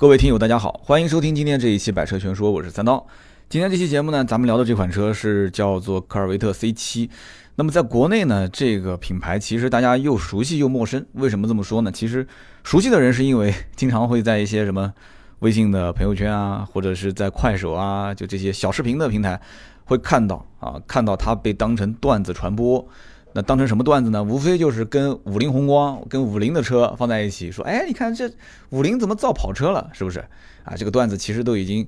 各位听友，大家好，欢迎收听今天这一期《百车全说》，我是三刀。今天这期节目呢，咱们聊的这款车是叫做科尔维特 C7。那么在国内呢，这个品牌其实大家又熟悉又陌生。为什么这么说呢？其实熟悉的人是因为经常会在一些什么微信的朋友圈啊，或者是在快手啊，就这些小视频的平台会看到啊，看到它被当成段子传播。那当成什么段子呢？无非就是跟五菱宏光、跟五菱的车放在一起，说，哎，你看这五菱怎么造跑车了，是不是？啊，这个段子其实都已经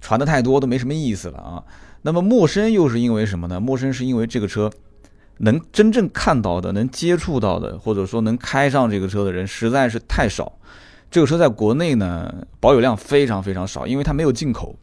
传的太多，都没什么意思了啊。那么陌生又是因为什么呢？陌生是因为这个车能真正看到的、能接触到的，或者说能开上这个车的人实在是太少。这个车在国内呢保有量非常非常少，因为它没有进口。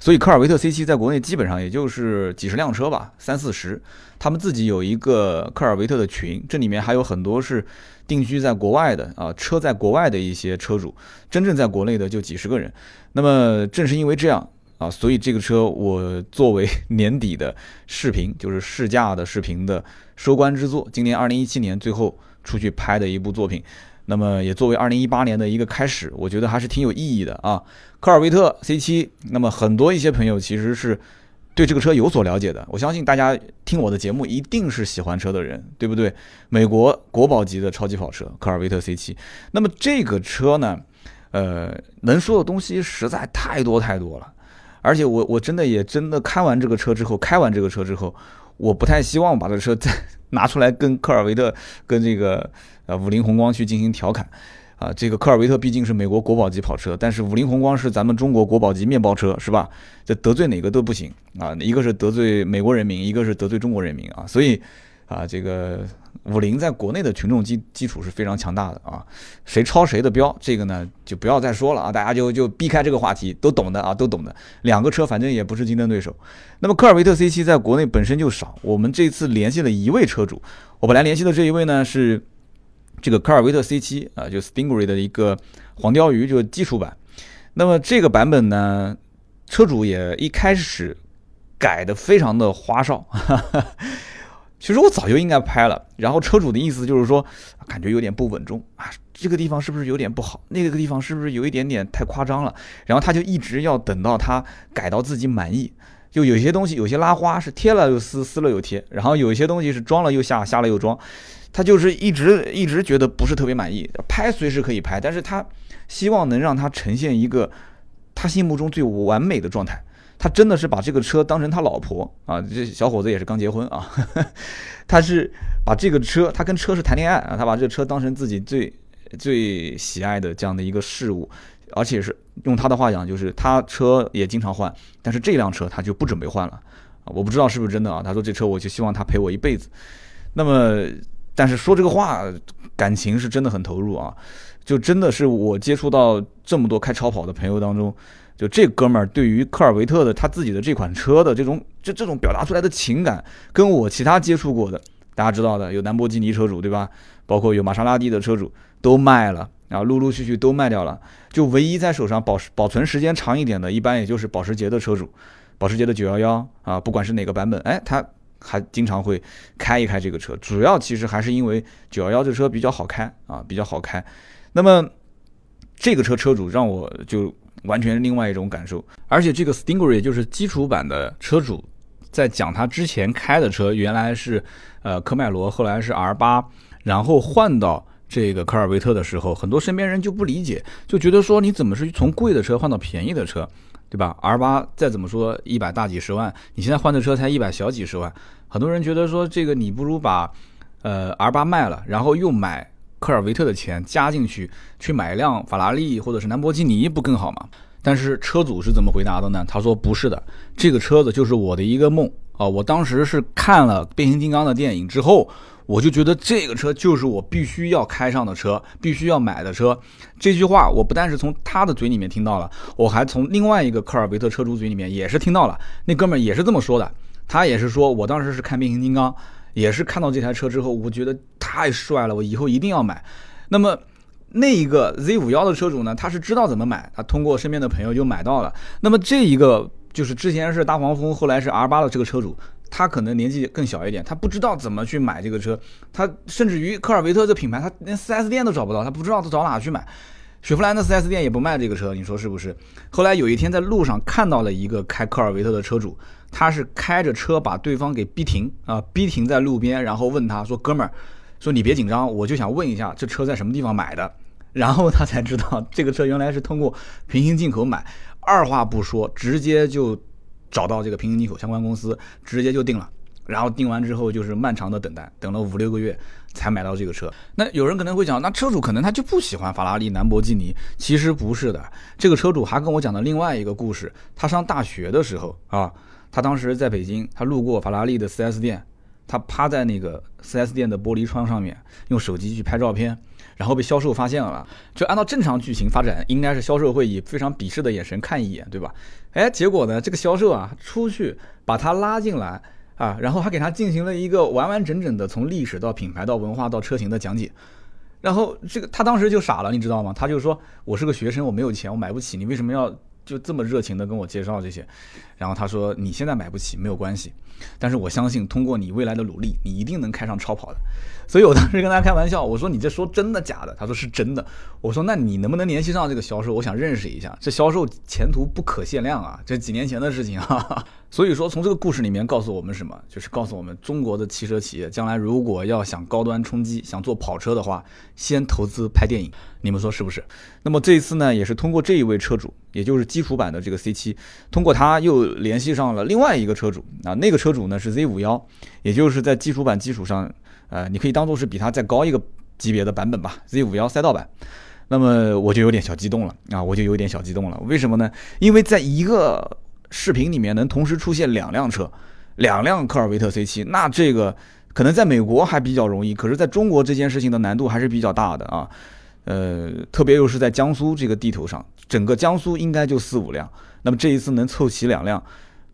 所以科尔维特 C7 在国内基本上也就是几十辆车吧，三四十。他们自己有一个科尔维特的群，这里面还有很多是定居在国外的啊，车在国外的一些车主，真正在国内的就几十个人。那么正是因为这样啊，所以这个车我作为 年底的视频，就是试驾的视频的收官之作，今年二零一七年最后出去拍的一部作品。那么也作为二零一八年的一个开始，我觉得还是挺有意义的啊。科尔维特 C7，那么很多一些朋友其实是对这个车有所了解的。我相信大家听我的节目一定是喜欢车的人，对不对？美国国宝级的超级跑车科尔维特 C7，那么这个车呢，呃，能说的东西实在太多太多了。而且我我真的也真的开完这个车之后，开完这个车之后，我不太希望把这车再拿出来跟科尔维特跟这个。呃，五菱宏光去进行调侃，啊，这个科尔维特毕竟是美国国宝级跑车，但是五菱宏光是咱们中国国宝级面包车，是吧？这得罪哪个都不行啊，一个是得罪美国人民，一个是得罪中国人民啊，所以啊，这个五菱在国内的群众基基础是非常强大的啊，谁抄谁的标，这个呢就不要再说了啊，大家就就避开这个话题，都懂的啊，都懂的。两个车反正也不是竞争对手。那么科尔维特 C7 在国内本身就少，我们这次联系了一位车主，我本来联系的这一位呢是。这个科尔维特 C7 啊，就 Stingray 的一个黄鲷鱼，就是基础版。那么这个版本呢，车主也一开始改的非常的花哨。其实我早就应该拍了，然后车主的意思就是说，感觉有点不稳重啊，这个地方是不是有点不好？那个地方是不是有一点点太夸张了？然后他就一直要等到他改到自己满意。就有些东西有些拉花是贴了又撕，撕了又贴，然后有些东西是装了又下，下了又装。他就是一直一直觉得不是特别满意，拍随时可以拍，但是他希望能让它呈现一个他心目中最完美的状态。他真的是把这个车当成他老婆啊，这小伙子也是刚结婚啊，他是把这个车，他跟车是谈恋爱啊，他把这个车当成自己最最喜爱的这样的一个事物，而且是用他的话讲，就是他车也经常换，但是这辆车他就不准备换了啊，我不知道是不是真的啊，他说这车我就希望他陪我一辈子，那么。但是说这个话，感情是真的很投入啊！就真的是我接触到这么多开超跑的朋友当中，就这哥们儿对于科尔维特的他自己的这款车的这种这这种表达出来的情感，跟我其他接触过的大家知道的有兰博基尼车主对吧？包括有玛莎拉蒂的车主都卖了啊，陆陆续续都卖掉了。就唯一在手上保保存时间长一点的，一般也就是保时捷的车主，保时捷的九幺幺啊，不管是哪个版本，哎，他。还经常会开一开这个车，主要其实还是因为九幺幺这车比较好开啊，比较好开。那么这个车车主让我就完全另外一种感受，而且这个 Stingray 就是基础版的车主在讲他之前开的车，原来是呃科迈罗，后来是 R 八，然后换到这个科尔维特的时候，很多身边人就不理解，就觉得说你怎么是从贵的车换到便宜的车？对吧？R 八再怎么说一百大几十万，你现在换的车才一百小几十万，很多人觉得说这个你不如把，呃 R 八卖了，然后又买科尔维特的钱加进去，去买一辆法拉利或者是兰博基尼不更好吗？但是车主是怎么回答的呢？他说不是的，这个车子就是我的一个梦啊！我当时是看了变形金刚的电影之后。我就觉得这个车就是我必须要开上的车，必须要买的车。这句话我不但是从他的嘴里面听到了，我还从另外一个科尔维特车主嘴里面也是听到了。那哥们儿也是这么说的，他也是说，我当时是看变形金刚，也是看到这台车之后，我觉得太帅了，我以后一定要买。那么那一个 Z 五幺的车主呢，他是知道怎么买，他通过身边的朋友就买到了。那么这一个就是之前是大黄蜂，后来是 R 八的这个车主。他可能年纪更小一点，他不知道怎么去买这个车，他甚至于科尔维特这品牌，他连 4S 店都找不到，他不知道他找哪去买。雪佛兰的 4S 店也不卖这个车，你说是不是？后来有一天在路上看到了一个开科尔维特的车主，他是开着车把对方给逼停啊，逼停在路边，然后问他说：“哥们儿，说你别紧张，我就想问一下这车在什么地方买的。”然后他才知道这个车原来是通过平行进口买，二话不说直接就找到这个平行进口相关公司，直接就定了。然后定完之后就是漫长的等待，等了五六个月才买到这个车。那有人可能会讲，那车主可能他就不喜欢法拉利、兰博基尼。其实不是的，这个车主还跟我讲了另外一个故事。他上大学的时候啊，他当时在北京，他路过法拉利的 4S 店，他趴在那个 4S 店的玻璃窗上面，用手机去拍照片，然后被销售发现了。就按照正常剧情发展，应该是销售会以非常鄙视的眼神看一眼，对吧？哎，结果呢，这个销售啊出去把他拉进来。啊，然后还给他进行了一个完完整整的从历史到品牌到文化到车型的讲解，然后这个他当时就傻了，你知道吗？他就说我是个学生，我没有钱，我买不起，你为什么要就这么热情的跟我介绍这些？然后他说你现在买不起没有关系，但是我相信通过你未来的努力，你一定能开上超跑的。所以我当时跟他开玩笑，我说你这说真的假的？他说是真的。我说那你能不能联系上这个销售？我想认识一下，这销售前途不可限量啊！这几年前的事情啊。所以说，从这个故事里面告诉我们什么？就是告诉我们，中国的汽车企业将来如果要想高端冲击，想做跑车的话，先投资拍电影。你们说是不是？那么这一次呢，也是通过这一位车主，也就是基础版的这个 C7，通过他又联系上了另外一个车主啊，那个车主呢是 Z51，也就是在基础版基础上，呃，你可以当做是比它再高一个级别的版本吧，Z51 赛道版。那么我就有点小激动了啊，我就有点小激动了。为什么呢？因为在一个视频里面能同时出现两辆车，两辆科尔维特 C7，那这个可能在美国还比较容易，可是在中国这件事情的难度还是比较大的啊。呃，特别又是在江苏这个地头上，整个江苏应该就四五辆，那么这一次能凑齐两辆，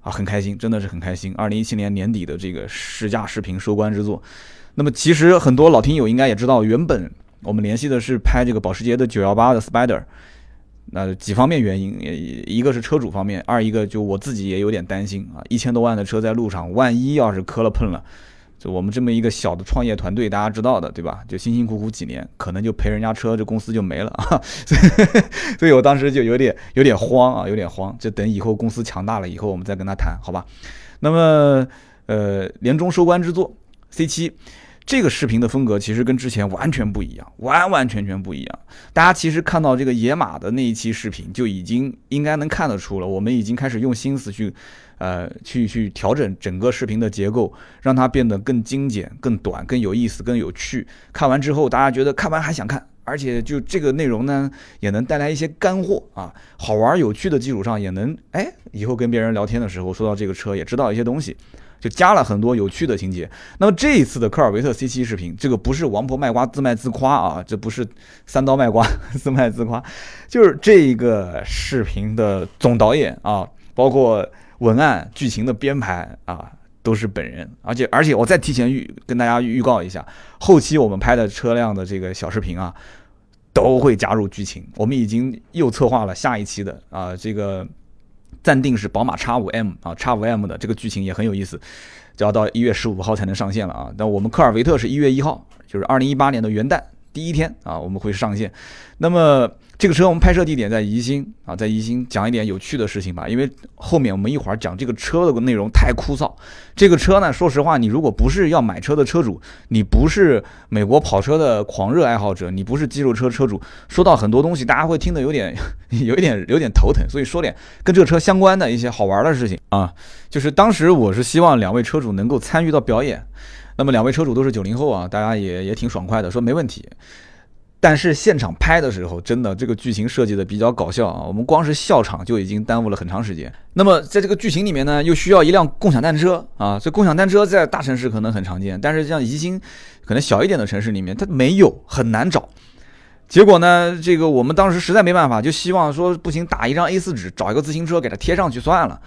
啊，很开心，真的是很开心。二零一七年年底的这个试驾视频收官之作，那么其实很多老听友应该也知道，原本我们联系的是拍这个保时捷的九幺八的 Spider。那几方面原因，一个是车主方面，二一个就我自己也有点担心啊，一千多万的车在路上，万一要是磕了碰了，就我们这么一个小的创业团队，大家知道的对吧？就辛辛苦苦几年，可能就赔人家车，这公司就没了啊。所以，所以我当时就有点有点慌啊，有点慌，就等以后公司强大了以后，我们再跟他谈，好吧？那么，呃，年终收官之作 C 七。这个视频的风格其实跟之前完全不一样，完完全全不一样。大家其实看到这个野马的那一期视频，就已经应该能看得出了，我们已经开始用心思去，呃，去去调整整个视频的结构，让它变得更精简、更短、更有意思、更有趣。看完之后，大家觉得看完还想看，而且就这个内容呢，也能带来一些干货啊，好玩有趣的基础上，也能哎，以后跟别人聊天的时候说到这个车，也知道一些东西。就加了很多有趣的情节。那么这一次的科尔维特 C7 视频，这个不是王婆卖瓜自卖自夸啊，这不是三刀卖瓜自卖自夸，就是这个视频的总导演啊，包括文案、剧情的编排啊，都是本人。而且而且，我再提前预跟大家预告一下，后期我们拍的车辆的这个小视频啊，都会加入剧情。我们已经又策划了下一期的啊，这个。暂定是宝马叉五 M 啊叉五 M 的这个剧情也很有意思，就要到一月十五号才能上线了啊。但我们科尔维特是一月一号，就是二零一八年的元旦第一天啊，我们会上线。那么。这个车我们拍摄地点在宜兴啊，在宜兴讲一点有趣的事情吧，因为后面我们一会儿讲这个车的内容太枯燥。这个车呢，说实话，你如果不是要买车的车主，你不是美国跑车的狂热爱好者，你不是肌肉车车主，说到很多东西，大家会听得有点 有一点有点头疼。所以说点跟这个车相关的一些好玩的事情啊，就是当时我是希望两位车主能够参与到表演，那么两位车主都是九零后啊，大家也也挺爽快的，说没问题。但是现场拍的时候，真的这个剧情设计的比较搞笑啊！我们光是笑场就已经耽误了很长时间。那么在这个剧情里面呢，又需要一辆共享单车啊！这共享单车在大城市可能很常见，但是像宜兴可能小一点的城市里面，它没有，很难找。结果呢，这个我们当时实在没办法，就希望说不行，打一张 A4 纸，找一个自行车给它贴上去算了。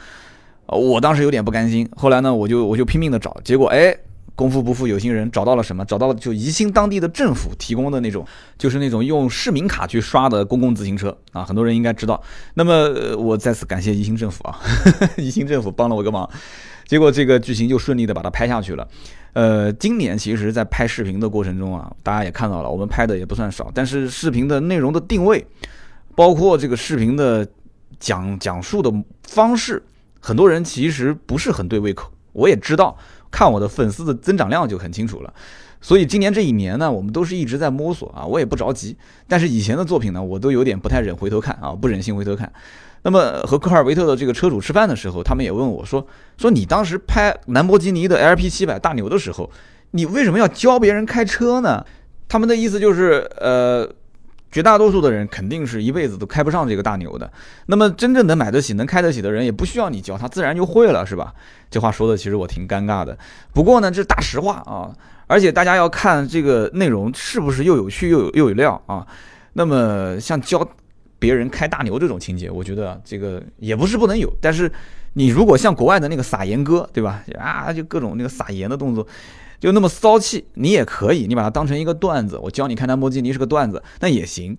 我当时有点不甘心，后来呢，我就我就拼命的找，结果哎。功夫不负有心人，找到了什么？找到了就宜兴当地的政府提供的那种，就是那种用市民卡去刷的公共自行车啊，很多人应该知道。那么我再次感谢宜兴政府啊，宜兴政府帮了我个忙，结果这个剧情就顺利的把它拍下去了。呃，今年其实，在拍视频的过程中啊，大家也看到了，我们拍的也不算少，但是视频的内容的定位，包括这个视频的讲讲述的方式，很多人其实不是很对胃口，我也知道。看我的粉丝的增长量就很清楚了，所以今年这一年呢，我们都是一直在摸索啊，我也不着急。但是以前的作品呢，我都有点不太忍回头看啊，不忍心回头看。那么和科尔维特的这个车主吃饭的时候，他们也问我说：“说你当时拍兰博基尼的 LP 七百大牛的时候，你为什么要教别人开车呢？”他们的意思就是，呃。绝大多数的人肯定是一辈子都开不上这个大牛的，那么真正能买得起、能开得起的人，也不需要你教他，自然就会了，是吧？这话说的其实我挺尴尬的，不过呢，这是大实话啊。而且大家要看这个内容是不是又有趣又有又有料啊。那么像教别人开大牛这种情节，我觉得这个也不是不能有，但是你如果像国外的那个撒盐哥，对吧？啊，就各种那个撒盐的动作。就那么骚气，你也可以，你把它当成一个段子。我教你看兰博基尼是个段子，那也行。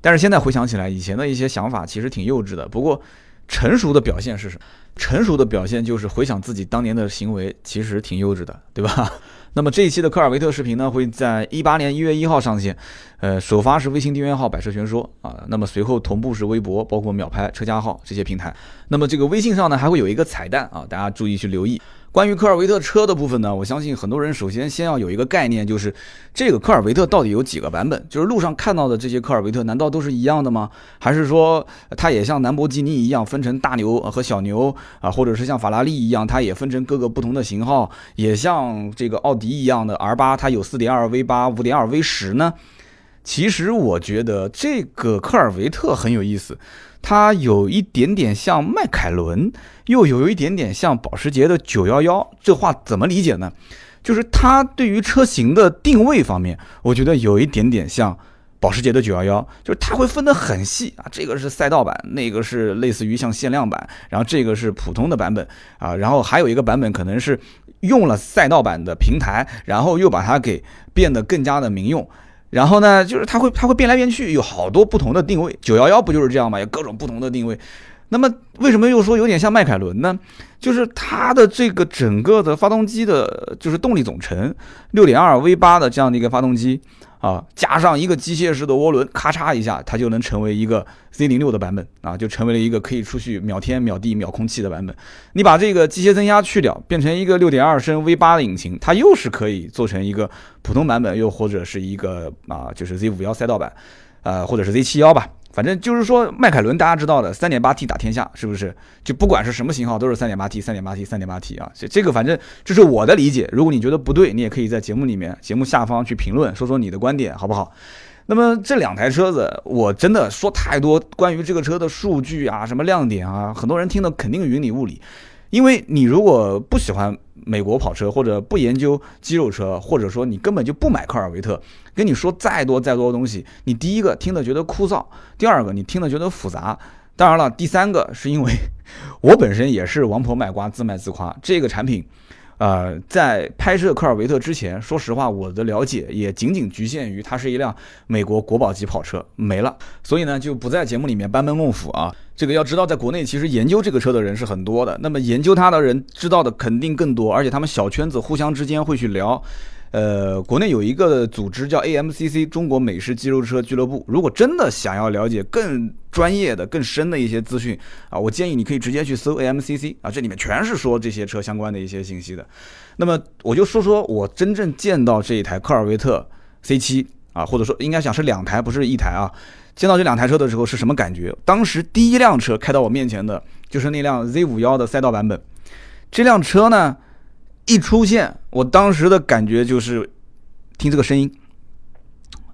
但是现在回想起来，以前的一些想法其实挺幼稚的。不过，成熟的表现是什么？成熟的表现就是回想自己当年的行为，其实挺幼稚的，对吧？那么这一期的科尔维特视频呢，会在一八年一月一号上线。呃，首发是微信订阅号“百车全说”啊，那么随后同步是微博，包括秒拍、车家号这些平台。那么这个微信上呢，还会有一个彩蛋啊，大家注意去留意。关于科尔维特车的部分呢，我相信很多人首先先要有一个概念，就是这个科尔维特到底有几个版本？就是路上看到的这些科尔维特，难道都是一样的吗？还是说它也像兰博基尼一样分成大牛和小牛啊？或者是像法拉利一样，它也分成各个不同的型号？也像这个奥迪一样的 R 八，它有4.2 V 八、5.2 V 十呢？其实我觉得这个科尔维特很有意思。它有一点点像迈凯伦，又有一点点像保时捷的911。这话怎么理解呢？就是它对于车型的定位方面，我觉得有一点点像保时捷的911，就是它会分得很细啊。这个是赛道版，那个是类似于像限量版，然后这个是普通的版本啊，然后还有一个版本可能是用了赛道版的平台，然后又把它给变得更加的民用。然后呢，就是它会它会变来变去，有好多不同的定位。九幺幺不就是这样吗？有各种不同的定位。那么为什么又说有点像迈凯伦呢？就是它的这个整个的发动机的，就是动力总成，六点二 V 八的这样的一个发动机。啊，加上一个机械式的涡轮，咔嚓一下，它就能成为一个 Z 零六的版本啊，就成为了一个可以出去秒天秒地秒空气的版本。你把这个机械增压去掉，变成一个六点二升 V 八的引擎，它又是可以做成一个普通版本，又或者是一个啊，就是 Z 五幺赛道版，呃，或者是 Z 七幺吧。反正就是说，迈凯伦大家知道的，三点八 T 打天下，是不是？就不管是什么型号，都是三点八 T，三点八 T，三点八 T 啊。这这个反正这是我的理解。如果你觉得不对，你也可以在节目里面、节目下方去评论，说说你的观点，好不好？那么这两台车子，我真的说太多关于这个车的数据啊，什么亮点啊，很多人听的肯定云里雾里。因为你如果不喜欢美国跑车，或者不研究肌肉车，或者说你根本就不买科尔维特，跟你说再多再多的东西，你第一个听的觉得枯燥，第二个你听的觉得复杂，当然了，第三个是因为 我本身也是王婆卖瓜，自卖自夸，这个产品。呃，在拍摄科尔维特之前，说实话，我的了解也仅仅局限于它是一辆美国国宝级跑车，没了。所以呢，就不在节目里面班门弄斧啊。这个要知道，在国内其实研究这个车的人是很多的，那么研究它的人知道的肯定更多，而且他们小圈子互相之间会去聊。呃，国内有一个组织叫 AMCC 中国美式肌肉车俱乐部。如果真的想要了解更专业的、更深的一些资讯啊，我建议你可以直接去搜 AMCC 啊，这里面全是说这些车相关的一些信息的。那么我就说说我真正见到这一台科尔维特 C7 啊，或者说应该讲是两台，不是一台啊。见到这两台车的时候是什么感觉？当时第一辆车开到我面前的就是那辆 Z51 的赛道版本，这辆车呢？一出现，我当时的感觉就是听这个声音，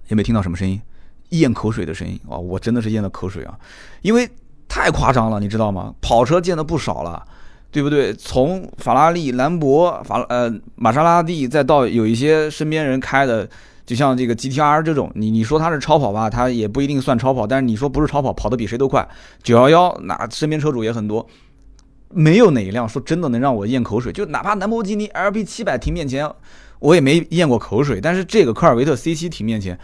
有没有听到什么声音？咽口水的声音啊！我真的是咽了口水啊，因为太夸张了，你知道吗？跑车见的不少了，对不对？从法拉利、兰博、法呃玛莎拉蒂，再到有一些身边人开的，就像这个 GTR 这种，你你说它是超跑吧，它也不一定算超跑，但是你说不是超跑，跑得比谁都快。911那身边车主也很多。没有哪一辆说真的能让我咽口水，就哪怕兰博基尼 LP 七百停面前，我也没咽过口水。但是这个科尔维特 C 七停面前，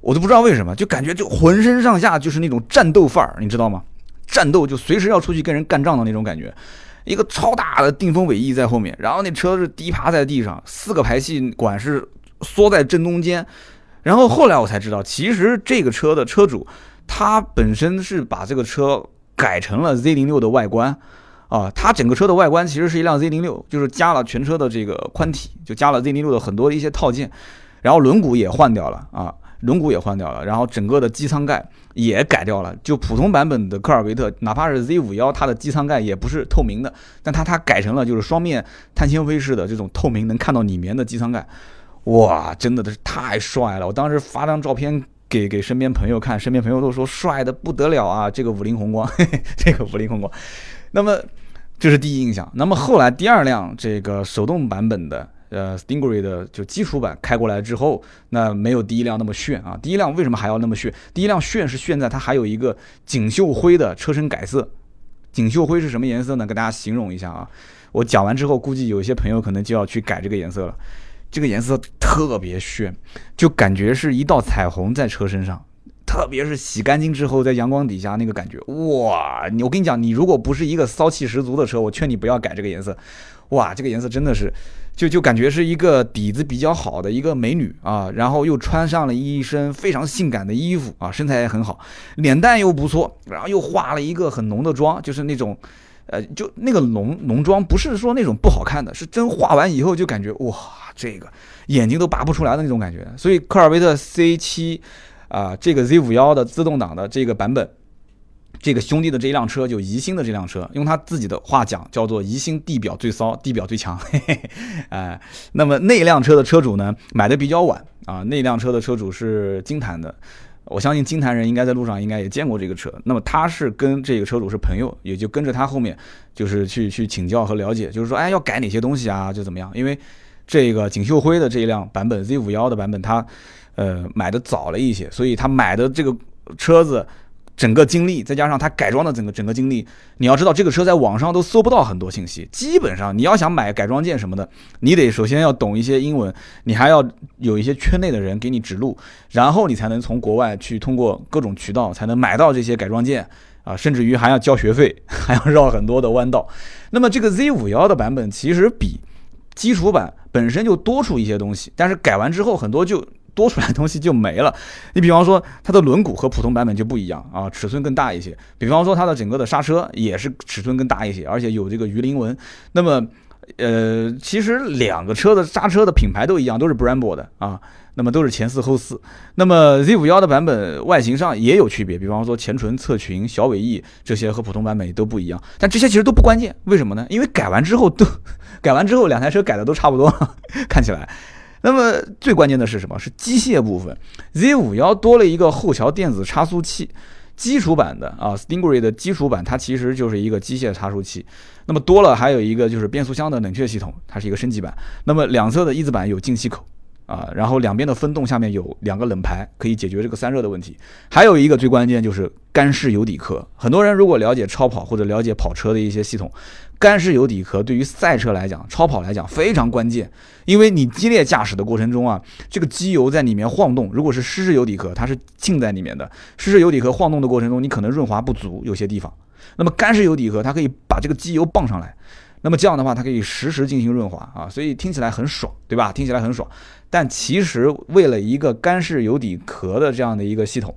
我都不知道为什么，就感觉就浑身上下就是那种战斗范儿，你知道吗？战斗就随时要出去跟人干仗的那种感觉。一个超大的定风尾翼在后面，然后那车是低趴在地上，四个排气管是缩在正中间。然后后来我才知道，其实这个车的车主他本身是把这个车改成了 Z 零六的外观啊，它整个车的外观其实是一辆 Z 零六，就是加了全车的这个宽体，就加了 Z 零六的很多的一些套件，然后轮毂也换掉了啊。轮毂也换掉了，然后整个的机舱盖也改掉了。就普通版本的科尔维特，哪怕是 Z 五幺，它的机舱盖也不是透明的，但它它改成了就是双面碳纤维式的这种透明，能看到里面的机舱盖。哇，真的是太帅了！我当时发张照片给给身边朋友看，身边朋友都说帅的不得了啊！这个五菱宏光，这个五菱宏光。那么这是第一印象。那么后来第二辆这个手动版本的。呃，Stingray 的就基础版开过来之后，那没有第一辆那么炫啊。第一辆为什么还要那么炫？第一辆炫是炫在它还有一个锦绣灰的车身改色。锦绣灰是什么颜色呢？给大家形容一下啊。我讲完之后，估计有一些朋友可能就要去改这个颜色了。这个颜色特别炫，就感觉是一道彩虹在车身上。特别是洗干净之后，在阳光底下那个感觉，哇！我跟你讲，你如果不是一个骚气十足的车，我劝你不要改这个颜色。哇，这个颜色真的是，就就感觉是一个底子比较好的一个美女啊，然后又穿上了一身非常性感的衣服啊，身材也很好，脸蛋又不错，然后又化了一个很浓的妆，就是那种，呃，就那个浓浓妆不是说那种不好看的，是真化完以后就感觉哇，这个眼睛都拔不出来的那种感觉。所以科尔维特 C 七啊，这个 Z 五幺的自动挡的这个版本。这个兄弟的这一辆车就宜兴的这辆车，用他自己的话讲叫做宜兴地表最骚，地表最强。哎，那么那辆车的车主呢，买的比较晚啊。那辆车的车主是金坛的，我相信金坛人应该在路上应该也见过这个车。那么他是跟这个车主是朋友，也就跟着他后面就是去去请教和了解，就是说，哎，要改哪些东西啊，就怎么样？因为这个锦绣辉的这一辆版本 Z 五幺的版本，它呃买的早了一些，所以他买的这个车子。整个经历，再加上它改装的整个整个经历，你要知道这个车在网上都搜不到很多信息。基本上你要想买改装件什么的，你得首先要懂一些英文，你还要有一些圈内的人给你指路，然后你才能从国外去通过各种渠道才能买到这些改装件啊，甚至于还要交学费，还要绕很多的弯道。那么这个 Z 五幺的版本其实比基础版本身就多出一些东西，但是改完之后很多就。多出来的东西就没了。你比方说，它的轮毂和普通版本就不一样啊，尺寸更大一些。比方说，它的整个的刹车也是尺寸更大一些，而且有这个鱼鳞纹。那么，呃，其实两个车的刹车的品牌都一样，都是 Brembo 的啊。那么都是前四后四。那么 Z 五幺的版本外形上也有区别，比方说前唇、侧裙、小尾翼这些和普通版本都不一样。但这些其实都不关键，为什么呢？因为改完之后都 改完之后，两台车改的都差不多，看起来。那么最关键的是什么？是机械部分。Z 五幺多了一个后桥电子差速器，基础版的啊，Stingray 的基础版它其实就是一个机械差速器。那么多了还有一个就是变速箱的冷却系统，它是一个升级版。那么两侧的翼子板有进气口。啊，然后两边的风洞下面有两个冷排，可以解决这个散热的问题。还有一个最关键就是干式油底壳。很多人如果了解超跑或者了解跑车的一些系统，干式油底壳对于赛车来讲、超跑来讲非常关键，因为你激烈驾驶的过程中啊，这个机油在里面晃动。如果是湿式油底壳，它是浸在里面的，湿式油底壳晃动的过程中，你可能润滑不足，有些地方。那么干式油底壳，它可以把这个机油泵上来。那么这样的话，它可以实时进行润滑啊，所以听起来很爽，对吧？听起来很爽。但其实为了一个干式油底壳的这样的一个系统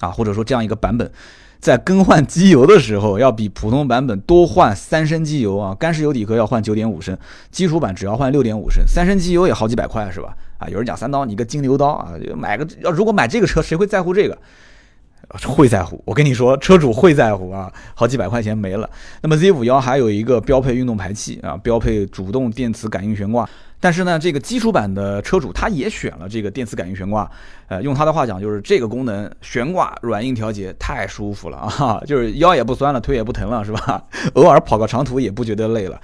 啊，或者说这样一个版本，在更换机油的时候，要比普通版本多换三升机油啊。干式油底壳要换九点五升，基础版只要换六点五升，三升机油也好几百块是吧？啊，有人讲三刀，你个金牛刀啊，买个要如果买这个车，谁会在乎这个？会在乎，我跟你说，车主会在乎啊，好几百块钱没了。那么 Z 五幺还有一个标配运动排气啊，标配主动电磁感应悬挂。但是呢，这个基础版的车主他也选了这个电磁感应悬挂。呃，用他的话讲，就是这个功能悬挂软硬调节太舒服了啊，就是腰也不酸了，腿也不疼了，是吧？偶尔跑个长途也不觉得累了。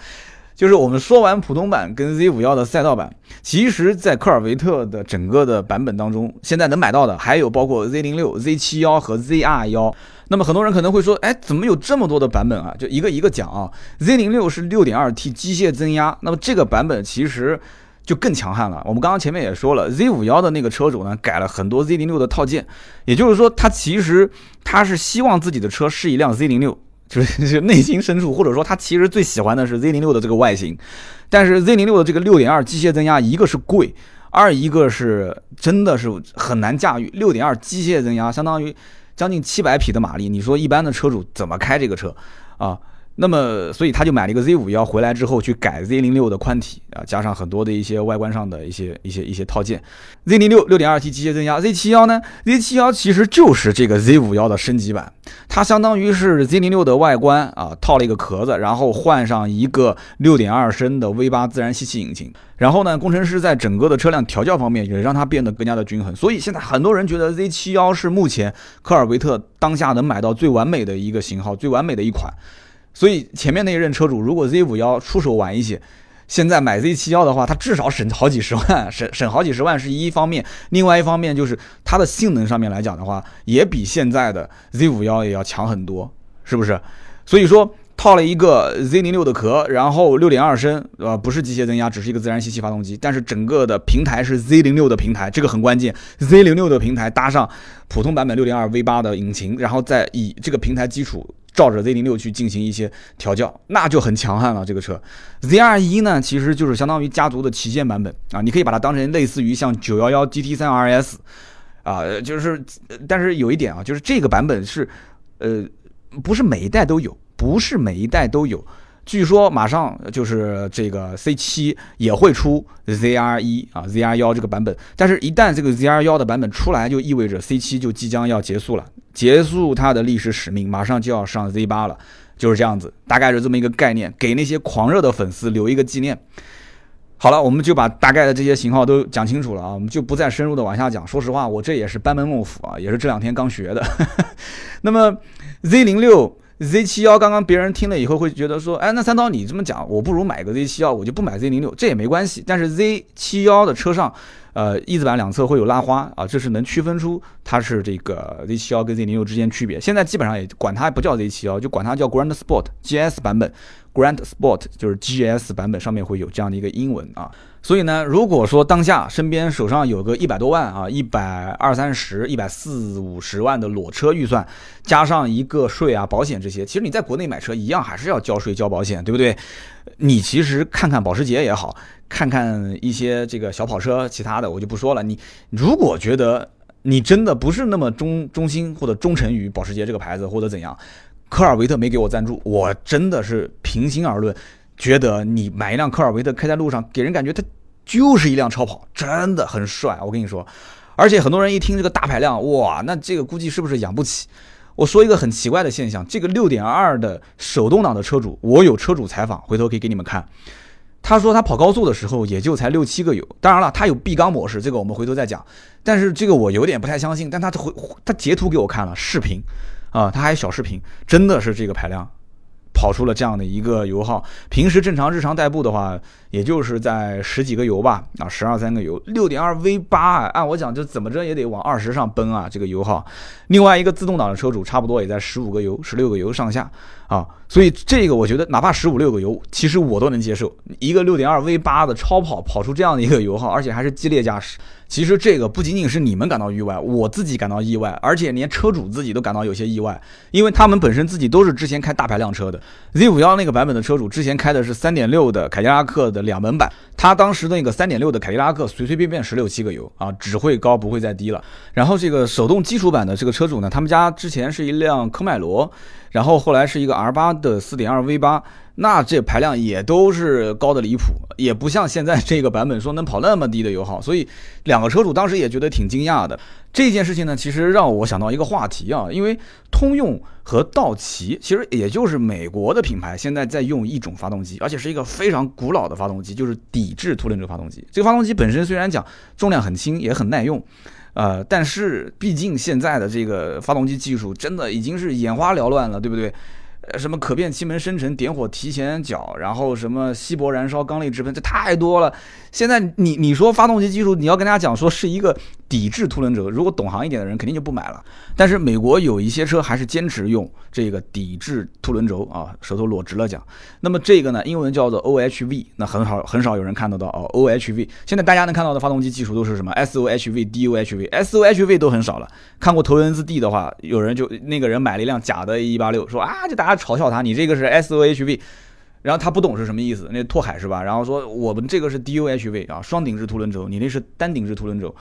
就是我们说完普通版跟 Z 五幺的赛道版，其实，在科尔维特的整个的版本当中，现在能买到的还有包括 Z 零六、Z 七幺和 ZR 幺。那么很多人可能会说，哎，怎么有这么多的版本啊？就一个一个讲啊。Z 零六是六点二 T 机械增压，那么这个版本其实就更强悍了。我们刚刚前面也说了，Z 五幺的那个车主呢，改了很多 Z 零六的套件，也就是说，他其实他是希望自己的车是一辆 Z 零六。就是内心深处，或者说他其实最喜欢的是 Z 零六的这个外形，但是 Z 零六的这个六点二机械增压，一个是贵，二一个是真的是很难驾驭。六点二机械增压相当于将近七百匹的马力，你说一般的车主怎么开这个车啊？那么，所以他就买了一个 Z 五幺回来之后去改 Z 零六的宽体啊，加上很多的一些外观上的一些一些一些套件。Z 零六六点二 T 机械增压，Z 七幺呢？Z 七幺其实就是这个 Z 五幺的升级版，它相当于是 Z 零六的外观啊，套了一个壳子，然后换上一个六点二升的 V 八自然吸气引擎。然后呢，工程师在整个的车辆调教方面也让它变得更加的均衡。所以现在很多人觉得 Z 七幺是目前科尔维特当下能买到最完美的一个型号，最完美的一款。所以前面那一任车主，如果 Z 五幺出手晚一些，现在买 Z 七幺的话，他至少省好几十万，省省好几十万是一方面，另外一方面就是它的性能上面来讲的话，也比现在的 Z 五幺也要强很多，是不是？所以说套了一个 Z 零六的壳，然后六点二升，呃，不是机械增压，只是一个自然吸气发动机，但是整个的平台是 Z 零六的平台，这个很关键，Z 零六的平台搭上普通版本六点二 V 八的引擎，然后再以这个平台基础。照着 Z 零六去进行一些调教，那就很强悍了。这个车 ZR 一呢，其实就是相当于家族的旗舰版本啊，你可以把它当成类似于像九幺幺 GT 三 RS 啊，就是，但是有一点啊，就是这个版本是，呃，不是每一代都有，不是每一代都有。据说马上就是这个 C 七也会出 ZR 一啊，ZR 幺这个版本，但是一旦这个 ZR 幺的版本出来，就意味着 C 七就即将要结束了。结束它的历史使命，马上就要上 Z 八了，就是这样子，大概是这么一个概念，给那些狂热的粉丝留一个纪念。好了，我们就把大概的这些型号都讲清楚了啊，我们就不再深入的往下讲。说实话，我这也是班门弄斧啊，也是这两天刚学的。那么 Z 零六。Z 七幺刚刚别人听了以后会觉得说，哎，那三刀你这么讲，我不如买个 Z 七幺，我就不买 Z 零六，这也没关系。但是 Z 七幺的车上，呃，翼子板两侧会有拉花啊，这是能区分出它是这个 Z 七幺跟 Z 零六之间区别。现在基本上也管它不叫 Z 七幺，就管它叫 Grand Sport GS 版本。Grand Sport 就是 GS 版本上面会有这样的一个英文啊。所以呢，如果说当下身边手上有个一百多万啊，一百二三十、一百四五十万的裸车预算，加上一个税啊、保险这些，其实你在国内买车一样还是要交税、交保险，对不对？你其实看看保时捷也好，看看一些这个小跑车，其他的我就不说了。你如果觉得你真的不是那么忠忠心或者忠诚于保时捷这个牌子或者怎样，科尔维特没给我赞助，我真的是平心而论。觉得你买一辆科尔维特开在路上，给人感觉它就是一辆超跑，真的很帅。我跟你说，而且很多人一听这个大排量，哇，那这个估计是不是养不起？我说一个很奇怪的现象，这个六点二的手动挡的车主，我有车主采访，回头可以给你们看。他说他跑高速的时候也就才六七个油，当然了，他有闭缸模式，这个我们回头再讲。但是这个我有点不太相信，但他回他截图给我看了视频，啊，他还有小视频，真的是这个排量。跑出了这样的一个油耗，平时正常日常代步的话，也就是在十几个油吧，啊，十二三个油，六点二 V 八，按我讲就怎么着也得往二十上奔啊，这个油耗。另外一个自动挡的车主，差不多也在十五个油、十六个油上下啊，所以这个我觉得哪怕十五六个油，其实我都能接受。一个六点二 V 八的超跑跑出这样的一个油耗，而且还是激烈驾驶。其实这个不仅仅是你们感到意外，我自己感到意外，而且连车主自己都感到有些意外，因为他们本身自己都是之前开大排量车的。Z 五幺那个版本的车主之前开的是三点六的凯迪拉克的两门版，他当时那个三点六的凯迪拉克随随便便十六七个油啊，只会高不会再低了。然后这个手动基础版的这个车主呢，他们家之前是一辆科迈罗，然后后来是一个 R 八的四点二 V 八。那这排量也都是高的离谱，也不像现在这个版本说能跑那么低的油耗，所以两个车主当时也觉得挺惊讶的。这件事情呢，其实让我想到一个话题啊，因为通用和道奇其实也就是美国的品牌，现在在用一种发动机，而且是一个非常古老的发动机，就是抵制凸轮轴发动机。这个发动机本身虽然讲重量很轻，也很耐用，呃，但是毕竟现在的这个发动机技术真的已经是眼花缭乱了，对不对？什么可变气门生成、点火提前角，然后什么稀薄燃烧缸内直喷，这太多了。现在你你说发动机技术，你要跟大家讲说是一个抵制凸轮轴，如果懂行一点的人肯定就不买了。但是美国有一些车还是坚持用这个抵制凸轮轴啊，舌头裸直了讲。那么这个呢，英文叫做 OHV，那很少很少有人看得到哦，OHV。现在大家能看到的发动机技术都是什么 SOHV、DOHV，SOHV 都很少了。看过头文字 D 的话，有人就那个人买了一辆假的186，说啊，就大家嘲笑他，你这个是 SOHV。然后他不懂是什么意思，那拓海是吧？然后说我们这个是 DOHV 啊，双顶置凸轮轴，你那是单顶置凸轮轴。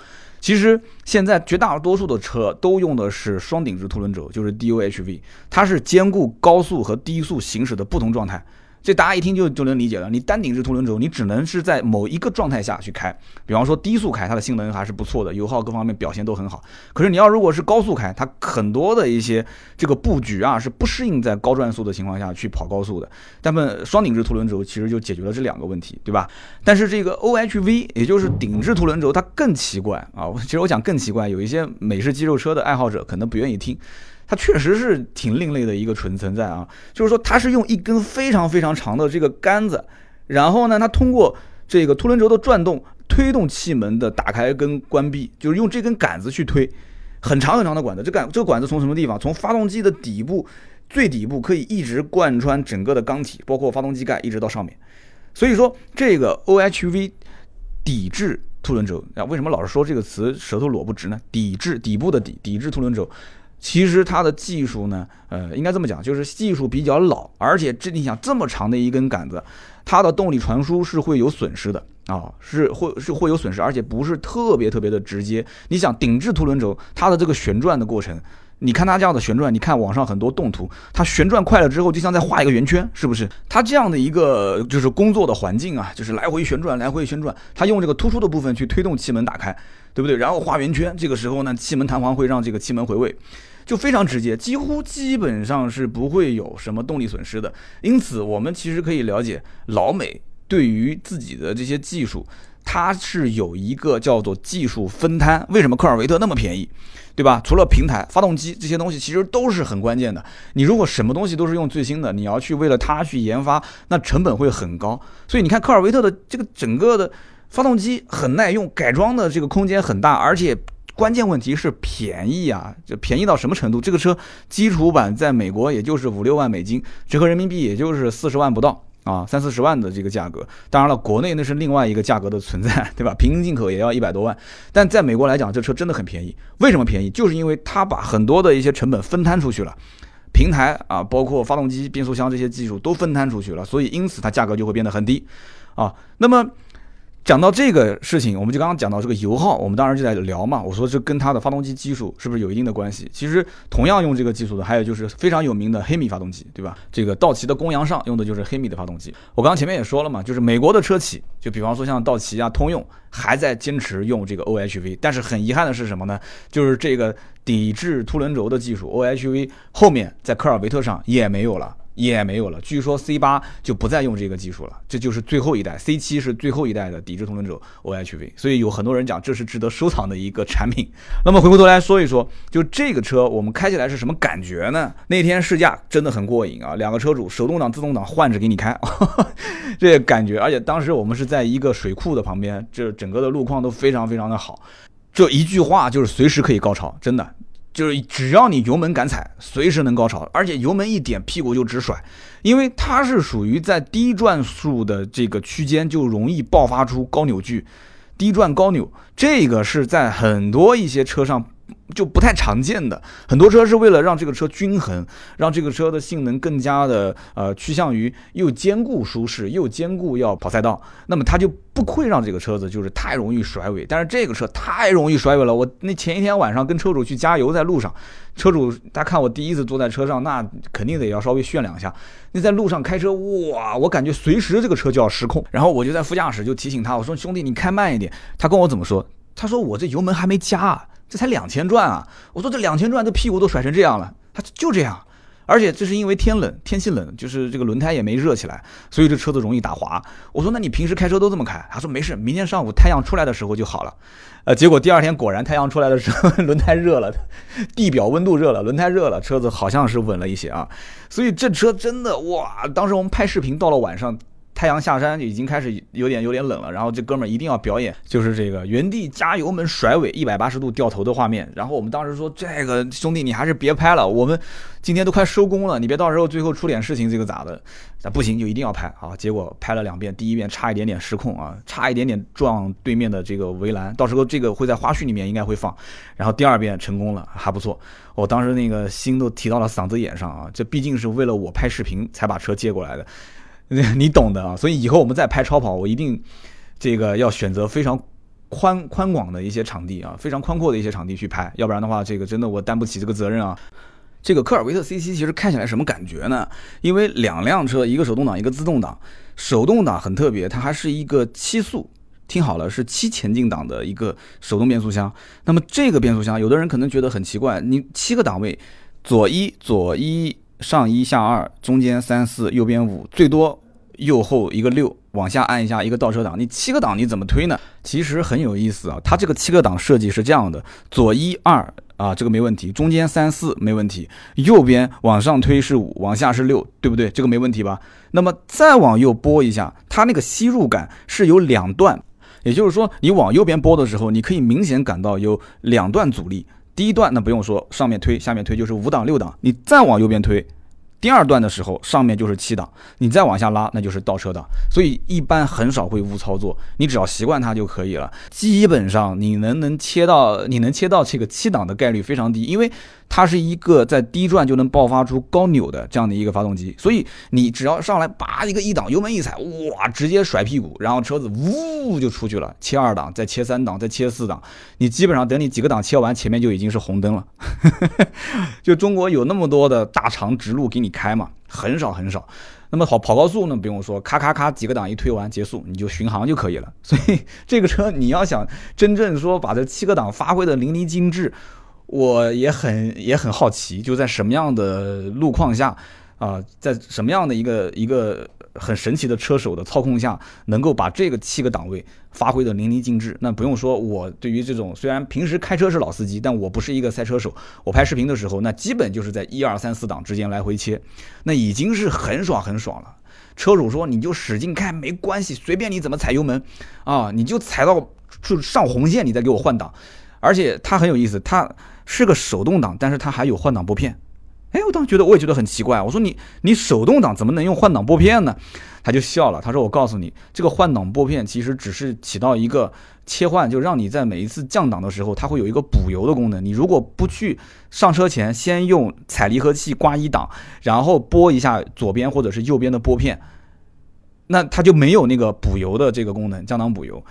其实现在绝大多数的车都用的是双顶置凸轮轴，就是 DOHV，它是兼顾高速和低速行驶的不同状态。这大家一听就就能理解了。你单顶置凸轮轴，你只能是在某一个状态下去开，比方说低速开，它的性能还是不错的，油耗各方面表现都很好。可是你要如果是高速开，它很多的一些这个布局啊是不适应在高转速的情况下去跑高速的。那么双顶置凸轮轴其实就解决了这两个问题，对吧？但是这个 OHV 也就是顶置凸轮轴，它更奇怪啊。其实我讲更奇怪，有一些美式肌肉车的爱好者可能不愿意听。它确实是挺另类的一个存存在啊，就是说它是用一根非常非常长的这个杆子，然后呢，它通过这个凸轮轴的转动推动气门的打开跟关闭，就是用这根杆子去推，很长很长的管子。这杆这个管子从什么地方？从发动机的底部最底部可以一直贯穿整个的缸体，包括发动机盖一直到上面。所以说这个 OHV 抵制凸轮轴啊，为什么老是说这个词舌头裸不直呢？抵制底部的底，抵制凸轮轴。其实它的技术呢，呃，应该这么讲，就是技术比较老，而且这你想这么长的一根杆子，它的动力传输是会有损失的啊，是会是会有损失，而且不是特别特别的直接。你想顶置凸轮轴，它的这个旋转的过程，你看它这样的旋转，你看网上很多动图，它旋转快了之后，就像在画一个圆圈，是不是？它这样的一个就是工作的环境啊，就是来回旋转，来回旋转，它用这个突出的部分去推动气门打开，对不对？然后画圆圈，这个时候呢，气门弹簧会让这个气门回位。就非常直接，几乎基本上是不会有什么动力损失的。因此，我们其实可以了解老美对于自己的这些技术，它是有一个叫做技术分摊。为什么科尔维特那么便宜，对吧？除了平台、发动机这些东西，其实都是很关键的。你如果什么东西都是用最新的，你要去为了它去研发，那成本会很高。所以你看，科尔维特的这个整个的发动机很耐用，改装的这个空间很大，而且。关键问题是便宜啊，这便宜到什么程度？这个车基础版在美国也就是五六万美金，折合人民币也就是四十万不到啊，三四十万的这个价格。当然了，国内那是另外一个价格的存在，对吧？平行进口也要一百多万，但在美国来讲，这车真的很便宜。为什么便宜？就是因为它把很多的一些成本分摊出去了，平台啊，包括发动机、变速箱这些技术都分摊出去了，所以因此它价格就会变得很低啊。那么。讲到这个事情，我们就刚刚讲到这个油耗，我们当然就在聊嘛。我说这跟它的发动机技术是不是有一定的关系？其实同样用这个技术的，还有就是非常有名的黑米发动机，对吧？这个道奇的公羊上用的就是黑米的发动机。我刚刚前面也说了嘛，就是美国的车企，就比方说像道奇啊、通用，还在坚持用这个 OHV。但是很遗憾的是什么呢？就是这个抵制凸轮轴的技术 OHV 后面在科尔维特上也没有了。也没有了，据说 C 八就不再用这个技术了，这就是最后一代 C 七是最后一代的抵制同轮者 OHV，所以有很多人讲这是值得收藏的一个产品。那么回过头来说一说，就这个车我们开起来是什么感觉呢？那天试驾真的很过瘾啊，两个车主手动挡、自动挡换着给你开，这个感觉，而且当时我们是在一个水库的旁边，这整个的路况都非常非常的好，这一句话就是随时可以高潮，真的。就是只要你油门敢踩，随时能高潮，而且油门一点屁股就直甩，因为它是属于在低转速的这个区间就容易爆发出高扭矩，低转高扭，这个是在很多一些车上。就不太常见的，很多车是为了让这个车均衡，让这个车的性能更加的呃趋向于又兼顾舒适又兼顾要跑赛道，那么它就不会让这个车子就是太容易甩尾。但是这个车太容易甩尾了，我那前一天晚上跟车主去加油，在路上，车主他看我第一次坐在车上，那肯定得要稍微炫两下。那在路上开车，哇，我感觉随时这个车就要失控。然后我就在副驾驶就提醒他，我说兄弟你开慢一点。他跟我怎么说？他说我这油门还没加。这才两千转啊！我说这两千转，这屁股都甩成这样了，他就这样，而且这是因为天冷，天气冷，就是这个轮胎也没热起来，所以这车子容易打滑。我说那你平时开车都这么开？他说没事，明天上午太阳出来的时候就好了。呃，结果第二天果然太阳出来的时候，轮胎热了，地表温度热了，轮胎热了，车子好像是稳了一些啊。所以这车真的哇，当时我们拍视频到了晚上。太阳下山就已经开始有点有点冷了，然后这哥们儿一定要表演，就是这个原地加油门甩尾一百八十度掉头的画面。然后我们当时说：“这个兄弟，你还是别拍了，我们今天都快收工了，你别到时候最后出点事情，这个咋的？”那不行，就一定要拍啊！结果拍了两遍，第一遍差一点点失控啊，差一点点撞对面的这个围栏，到时候这个会在花絮里面应该会放。然后第二遍成功了，还不错。我当时那个心都提到了嗓子眼上啊，这毕竟是为了我拍视频才把车借过来的。你懂的啊，所以以后我们再拍超跑，我一定这个要选择非常宽宽广的一些场地啊，非常宽阔的一些场地去拍，要不然的话，这个真的我担不起这个责任啊。这个科尔维特 CC 其实开起来什么感觉呢？因为两辆车，一个手动挡，一个自动挡，手动挡很特别，它还是一个七速，听好了，是七前进档的一个手动变速箱。那么这个变速箱，有的人可能觉得很奇怪，你七个档位，左一左一。上一下二，中间三四，右边五，最多右后一个六，往下按一下一个倒车档，你七个档你怎么推呢？其实很有意思啊，它这个七个档设计是这样的：左一二啊，这个没问题；中间三四没问题；右边往上推是五，往下是六，对不对？这个没问题吧？那么再往右拨一下，它那个吸入感是有两段，也就是说你往右边拨的时候，你可以明显感到有两段阻力。第一段那不用说，上面推下面推就是五档六档，你再往右边推，第二段的时候上面就是七档，你再往下拉那就是倒车档，所以一般很少会误操作，你只要习惯它就可以了。基本上你能能切到你能切到这个七档的概率非常低，因为。它是一个在低转就能爆发出高扭的这样的一个发动机，所以你只要上来叭一个一档油门一踩，哇，直接甩屁股，然后车子呜就出去了，切二档，再切三档，再切四档，你基本上等你几个档切完，前面就已经是红灯了。就中国有那么多的大长直路给你开嘛，很少很少。那么跑跑高速呢，不用说，咔咔咔几个档一推完结束，你就巡航就可以了。所以这个车你要想真正说把这七个档发挥的淋漓尽致。我也很也很好奇，就在什么样的路况下，啊，在什么样的一个一个很神奇的车手的操控下，能够把这个七个档位发挥的淋漓尽致？那不用说，我对于这种虽然平时开车是老司机，但我不是一个赛车手，我拍视频的时候，那基本就是在一二三四档之间来回切，那已经是很爽很爽了。车主说你就使劲开没关系，随便你怎么踩油门，啊，你就踩到就上红线，你再给我换挡，而且它很有意思，它。是个手动挡，但是它还有换挡拨片。哎，我当时觉得我也觉得很奇怪，我说你你手动挡怎么能用换挡拨片呢？他就笑了，他说我告诉你，这个换挡拨片其实只是起到一个切换，就让你在每一次降档的时候，它会有一个补油的功能。你如果不去上车前先用踩离合器刮一档，然后拨一下左边或者是右边的拨片，那它就没有那个补油的这个功能，降档补油。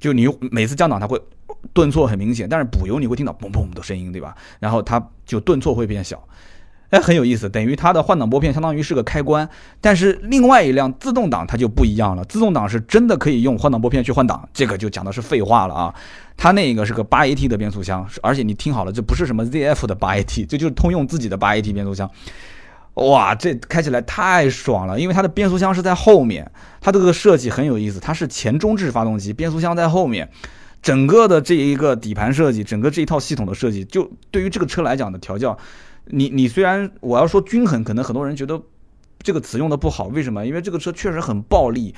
就你每次降档它会顿挫很明显，但是补油你会听到嘣嘣的声音，对吧？然后它就顿挫会变小，哎，很有意思。等于它的换挡拨片相当于是个开关，但是另外一辆自动挡它就不一样了，自动挡是真的可以用换挡拨片去换挡，这个就讲的是废话了啊。它那个是个八 AT 的变速箱，而且你听好了，这不是什么 ZF 的八 AT，这就是通用自己的八 AT 变速箱。哇，这开起来太爽了，因为它的变速箱是在后面，它这个设计很有意思，它是前中置发动机，变速箱在后面，整个的这一个底盘设计，整个这一套系统的设计，就对于这个车来讲的调教，你你虽然我要说均衡，可能很多人觉得这个词用的不好，为什么？因为这个车确实很暴力。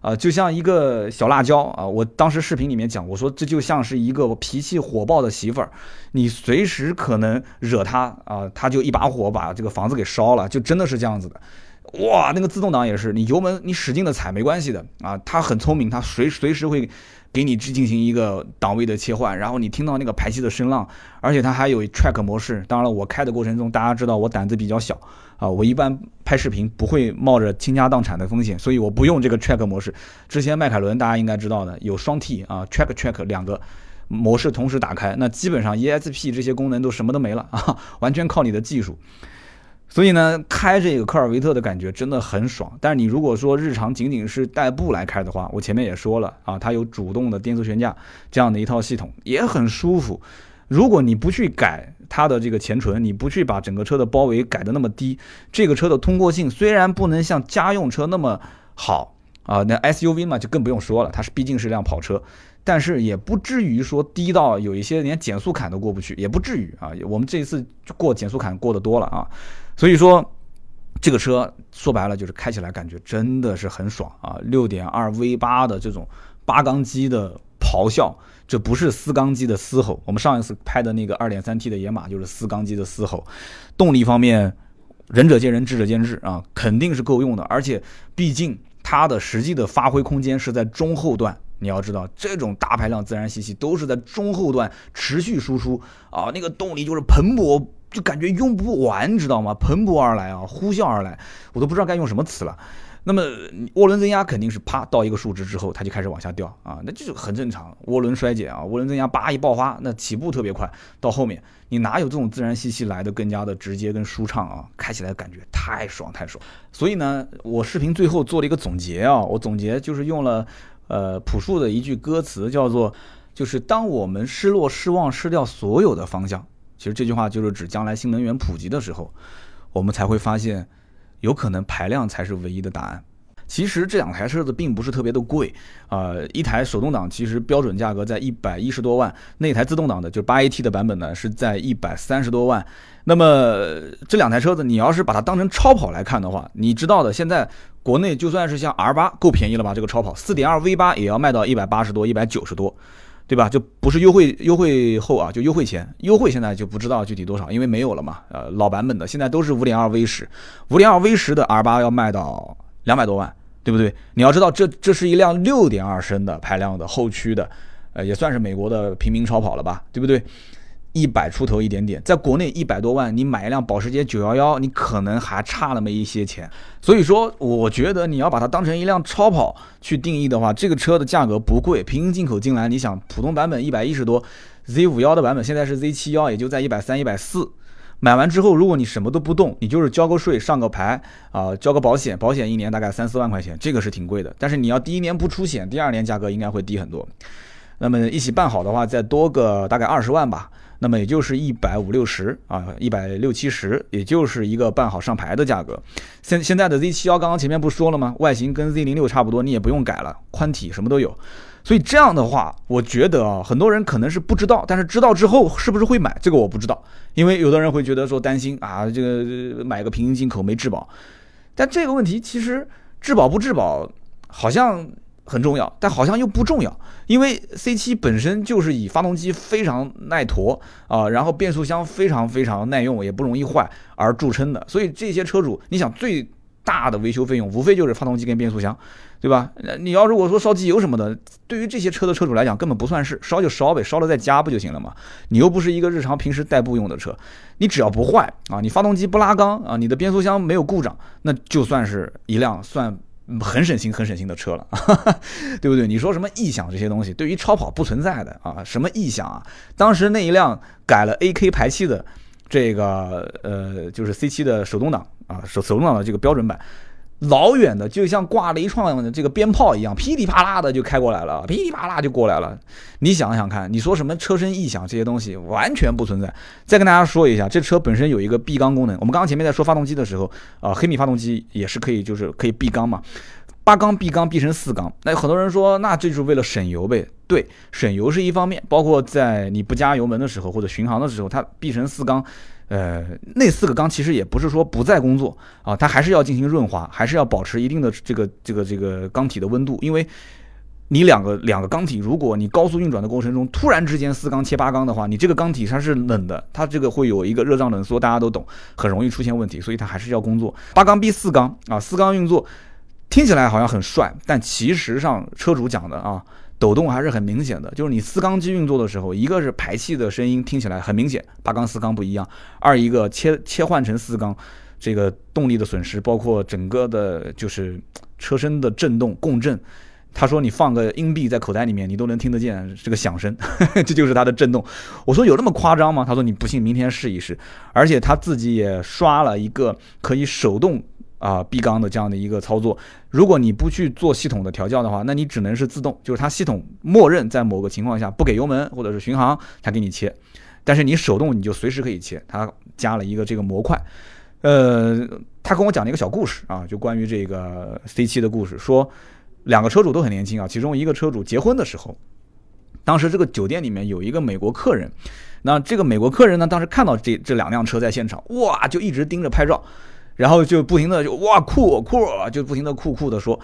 啊，就像一个小辣椒啊！我当时视频里面讲，我说这就像是一个脾气火爆的媳妇儿，你随时可能惹她啊，她就一把火把这个房子给烧了，就真的是这样子的。哇，那个自动挡也是，你油门你使劲的踩没关系的啊，它很聪明，它随随时会给你进行一个档位的切换，然后你听到那个排气的声浪，而且它还有 track 模式。当然了，我开的过程中，大家知道我胆子比较小。啊，我一般拍视频不会冒着倾家荡产的风险，所以我不用这个 track 模式。之前迈凯伦大家应该知道的，有双 T 啊，track track 两个模式同时打开，那基本上 ESP 这些功能都什么都没了啊，完全靠你的技术。所以呢，开这个科尔维特的感觉真的很爽。但是你如果说日常仅仅是代步来开的话，我前面也说了啊，它有主动的电磁悬架这样的一套系统，也很舒服。如果你不去改它的这个前唇，你不去把整个车的包围改的那么低，这个车的通过性虽然不能像家用车那么好啊，那 SUV 嘛就更不用说了，它是毕竟是辆跑车，但是也不至于说低到有一些连减速坎都过不去，也不至于啊。我们这一次过减速坎过得多了啊，所以说这个车说白了就是开起来感觉真的是很爽啊，六点二 V 八的这种八缸机的咆哮。这不是四缸机的嘶吼，我们上一次拍的那个二点三 T 的野马就是四缸机的嘶吼。动力方面，仁者见仁，智者见智啊，肯定是够用的。而且，毕竟它的实际的发挥空间是在中后段。你要知道，这种大排量自然吸气都是在中后段持续输出啊，那个动力就是蓬勃，就感觉用不完，你知道吗？蓬勃而来啊，呼啸而来，我都不知道该用什么词了。那么涡轮增压肯定是啪到一个数值之后，它就开始往下掉啊，那就是很正常。涡轮衰减啊，涡轮增压叭一爆发，那起步特别快，到后面你哪有这种自然吸气来的更加的直接跟舒畅啊？开起来感觉太爽太爽。所以呢，我视频最后做了一个总结啊，我总结就是用了呃朴树的一句歌词，叫做就是当我们失落、失望、失掉所有的方向，其实这句话就是指将来新能源普及的时候，我们才会发现。有可能排量才是唯一的答案。其实这两台车子并不是特别的贵啊，一台手动挡其实标准价格在一百一十多万，那台自动挡的就是八 AT 的版本呢是在一百三十多万。那么这两台车子，你要是把它当成超跑来看的话，你知道的，现在国内就算是像 R 八够便宜了吧？这个超跑四点二 V 八也要卖到一百八十多、一百九十多。对吧？就不是优惠优惠后啊，就优惠前，优惠现在就不知道具体多少，因为没有了嘛。呃，老版本的现在都是五点二 V 十，五点二 V 十的 R 八要卖到两百多万，对不对？你要知道，这这是一辆六点二升的排量的后驱的，呃，也算是美国的平民超跑了吧，对不对？一百出头一点点，在国内一百多万，你买一辆保时捷911，你可能还差那么一些钱。所以说，我觉得你要把它当成一辆超跑去定义的话，这个车的价格不贵，平行进口进来，你想普通版本一百一十多，Z51 的版本现在是 Z71，也就在一百三、一百四。买完之后，如果你什么都不动，你就是交个税、上个牌啊，交个保险，保险一年大概三四万块钱，这个是挺贵的。但是你要第一年不出险，第二年价格应该会低很多。那么一起办好的话，再多个大概二十万吧。那么也就是一百五六十啊，一百六七十，也就是一个办好上牌的价格。现现在的 Z 七幺刚刚前面不说了吗？外形跟 Z 零六差不多，你也不用改了，宽体什么都有。所以这样的话，我觉得啊，很多人可能是不知道，但是知道之后是不是会买，这个我不知道。因为有的人会觉得说担心啊，这个买个平行进口没质保。但这个问题其实质保不质保，好像。很重要，但好像又不重要，因为 C7 本身就是以发动机非常耐驮啊，然后变速箱非常非常耐用，也不容易坏而著称的。所以这些车主，你想最大的维修费用，无非就是发动机跟变速箱，对吧？你要如果说烧机油什么的，对于这些车的车主来讲，根本不算事，烧就烧呗，烧了再加不就行了嘛？你又不是一个日常平时代步用的车，你只要不坏啊，你发动机不拉缸啊，你的变速箱没有故障，那就算是一辆算。很省心、很省心的车了，对不对？你说什么异响这些东西，对于超跑不存在的啊？什么异响啊？当时那一辆改了 AK 排气的这个呃，就是 C7 的手动挡啊，手手动挡的这个标准版。老远的就像挂雷创的这个鞭炮一样，噼里啪啦的就开过来了，噼里啪啦就过来了。你想想看，你说什么车身异响这些东西完全不存在。再跟大家说一下，这车本身有一个闭缸功能。我们刚刚前面在说发动机的时候，啊，黑米发动机也是可以，就是可以闭缸嘛。八缸闭缸闭成四缸，那很多人说，那这就是为了省油呗？对，省油是一方面，包括在你不加油门的时候或者巡航的时候，它闭成四缸。呃，那四个缸其实也不是说不在工作啊，它还是要进行润滑，还是要保持一定的这个这个这个缸体的温度，因为你两个两个缸体，如果你高速运转的过程中突然之间四缸切八缸的话，你这个缸体它是冷的，它这个会有一个热胀冷缩，大家都懂，很容易出现问题，所以它还是要工作。八缸逼四缸啊，四缸运作听起来好像很帅，但其实上车主讲的啊。抖动还是很明显的，就是你四缸机运作的时候，一个是排气的声音听起来很明显，八缸四缸不一样；二一个切切换成四缸，这个动力的损失，包括整个的，就是车身的震动共振。他说你放个硬币在口袋里面，你都能听得见这个响声，这就是它的震动。我说有那么夸张吗？他说你不信，明天试一试。而且他自己也刷了一个可以手动。啊，闭缸的这样的一个操作，如果你不去做系统的调教的话，那你只能是自动，就是它系统默认在某个情况下不给油门或者是巡航，它给你切。但是你手动你就随时可以切，它加了一个这个模块。呃，他跟我讲了一个小故事啊，就关于这个 C7 的故事，说两个车主都很年轻啊，其中一个车主结婚的时候，当时这个酒店里面有一个美国客人，那这个美国客人呢，当时看到这这两辆车在现场，哇，就一直盯着拍照，然后就不停的就哇酷酷，就不停的酷酷的说。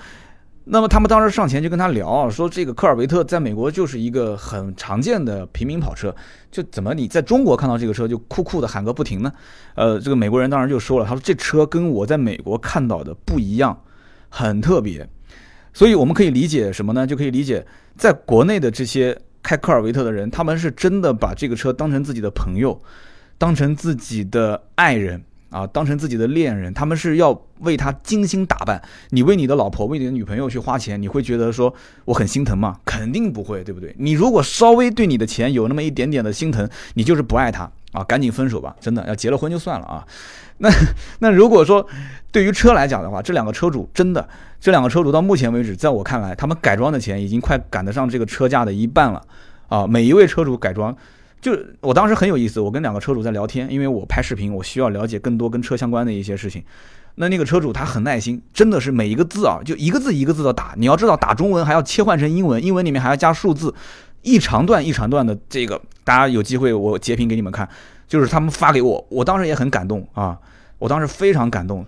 那么他们当时上前就跟他聊，说这个科尔维特在美国就是一个很常见的平民跑车，就怎么你在中国看到这个车就酷酷的喊个不停呢？呃，这个美国人当时就说了，他说这车跟我在美国看到的不一样，很特别。所以我们可以理解什么呢？就可以理解在国内的这些开科尔维特的人，他们是真的把这个车当成自己的朋友，当成自己的爱人。啊，当成自己的恋人，他们是要为他精心打扮。你为你的老婆、为你的女朋友去花钱，你会觉得说我很心疼吗？肯定不会，对不对？你如果稍微对你的钱有那么一点点的心疼，你就是不爱他啊！赶紧分手吧，真的要结了婚就算了啊。那那如果说对于车来讲的话，这两个车主真的，这两个车主到目前为止，在我看来，他们改装的钱已经快赶得上这个车价的一半了啊！每一位车主改装。就我当时很有意思，我跟两个车主在聊天，因为我拍视频，我需要了解更多跟车相关的一些事情。那那个车主他很耐心，真的是每一个字啊，就一个字一个字的打。你要知道，打中文还要切换成英文，英文里面还要加数字，一长段一长段的。这个大家有机会我截屏给你们看，就是他们发给我，我当时也很感动啊，我当时非常感动。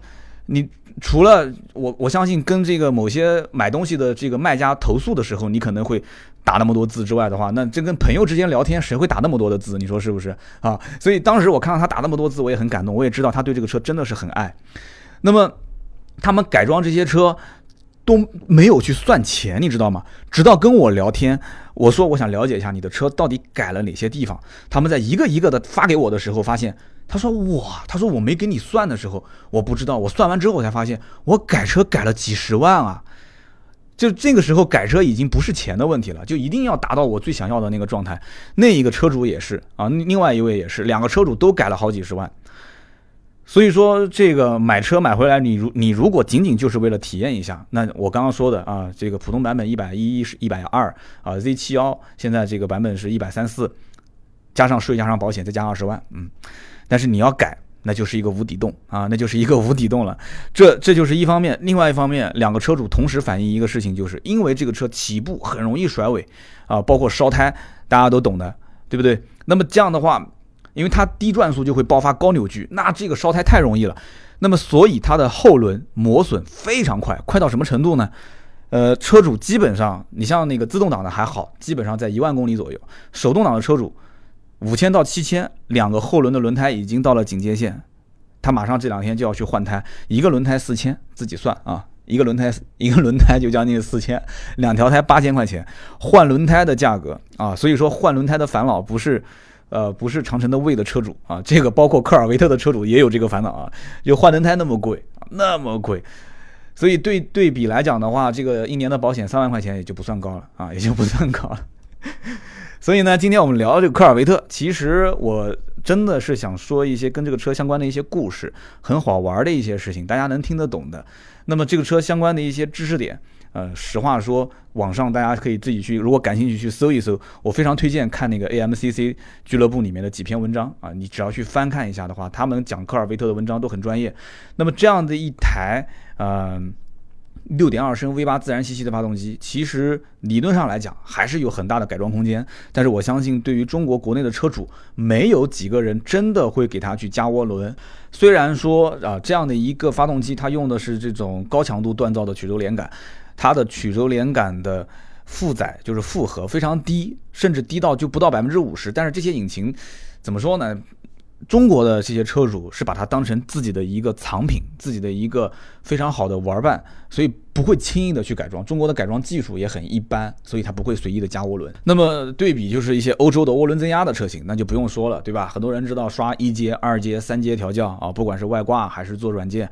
你除了我，我相信跟这个某些买东西的这个卖家投诉的时候，你可能会。打那么多字之外的话，那这跟朋友之间聊天，谁会打那么多的字？你说是不是啊？所以当时我看到他打那么多字，我也很感动，我也知道他对这个车真的是很爱。那么他们改装这些车都没有去算钱，你知道吗？直到跟我聊天，我说我想了解一下你的车到底改了哪些地方。他们在一个一个的发给我的时候，发现他说哇，他说我没给你算的时候，我不知道，我算完之后我才发现，我改车改了几十万啊。就这个时候改车已经不是钱的问题了，就一定要达到我最想要的那个状态。那一个车主也是啊，另外一位也是，两个车主都改了好几十万。所以说这个买车买回来，你如你如果仅仅就是为了体验一下，那我刚刚说的啊，这个普通版本一百一是一百二啊，Z 七幺现在这个版本是一百三四，加上税加上保险再加二十万，嗯，但是你要改。那就是一个无底洞啊，那就是一个无底洞了。这这就是一方面，另外一方面，两个车主同时反映一个事情，就是因为这个车起步很容易甩尾啊，包括烧胎，大家都懂的，对不对？那么这样的话，因为它低转速就会爆发高扭矩，那这个烧胎太容易了。那么所以它的后轮磨损非常快，快到什么程度呢？呃，车主基本上，你像那个自动挡的还好，基本上在一万公里左右，手动挡的车主。五千到七千，两个后轮的轮胎已经到了警戒线，他马上这两天就要去换胎，一个轮胎四千，自己算啊，一个轮胎 一个轮胎就将近四千，两条胎八千块钱，换轮胎的价格啊，所以说换轮胎的烦恼不是，呃，不是长城的魏的车主啊，这个包括科尔维特的车主也有这个烦恼啊，就换轮胎那么贵，那么贵，所以对对比来讲的话，这个一年的保险三万块钱也就不算高了啊，也就不算高了。所以呢，今天我们聊这个科尔维特，其实我真的是想说一些跟这个车相关的一些故事，很好玩的一些事情，大家能听得懂的。那么这个车相关的一些知识点，呃，实话说，网上大家可以自己去，如果感兴趣去搜一搜。我非常推荐看那个 AMCC 俱乐部里面的几篇文章啊，你只要去翻看一下的话，他们讲科尔维特的文章都很专业。那么这样的一台，嗯。六点二升 V 八自然吸气的发动机，其实理论上来讲还是有很大的改装空间。但是我相信，对于中国国内的车主，没有几个人真的会给它去加涡轮。虽然说啊，这样的一个发动机，它用的是这种高强度锻造的曲轴连杆，它的曲轴连杆的负载就是负荷非常低，甚至低到就不到百分之五十。但是这些引擎怎么说呢？中国的这些车主是把它当成自己的一个藏品，自己的一个非常好的玩伴，所以不会轻易的去改装。中国的改装技术也很一般，所以它不会随意的加涡轮。那么对比就是一些欧洲的涡轮增压的车型，那就不用说了，对吧？很多人知道刷一阶、二阶、三阶调教啊，不管是外挂还是做软件，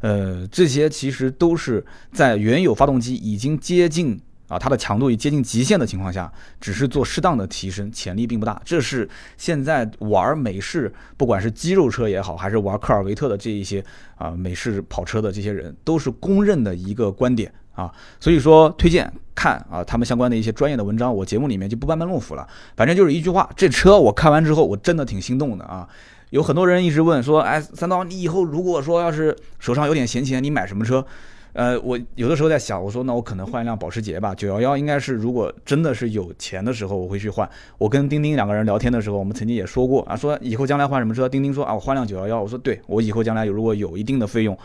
呃，这些其实都是在原有发动机已经接近啊，它的强度已接近极限的情况下，只是做适当的提升，潜力并不大。这是现在玩美式，不管是肌肉车也好，还是玩科尔维特的这一些啊美式跑车的这些人，都是公认的一个观点啊。所以说，推荐看啊他们相关的一些专业的文章，我节目里面就不班门弄斧了。反正就是一句话，这车我看完之后，我真的挺心动的啊。有很多人一直问说，哎，三刀，你以后如果说要是手上有点闲钱，你买什么车？呃，我有的时候在想，我说那我可能换一辆保时捷吧，九幺幺应该是如果真的是有钱的时候，我会去换。我跟丁丁两个人聊天的时候，我们曾经也说过啊，说以后将来换什么车？丁丁说啊，我换辆九幺幺。我说对，我以后将来如果有一定的费用，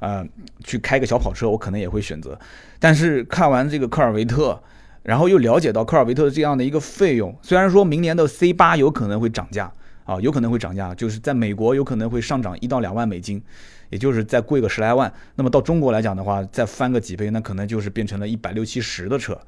呃，去开个小跑车，我可能也会选择。但是看完这个科尔维特，然后又了解到科尔维特这样的一个费用，虽然说明年的 C 八有可能会涨价。啊，有可能会涨价，就是在美国有可能会上涨一到两万美金，也就是再贵个十来万。那么到中国来讲的话，再翻个几倍，那可能就是变成了一百六七十的车，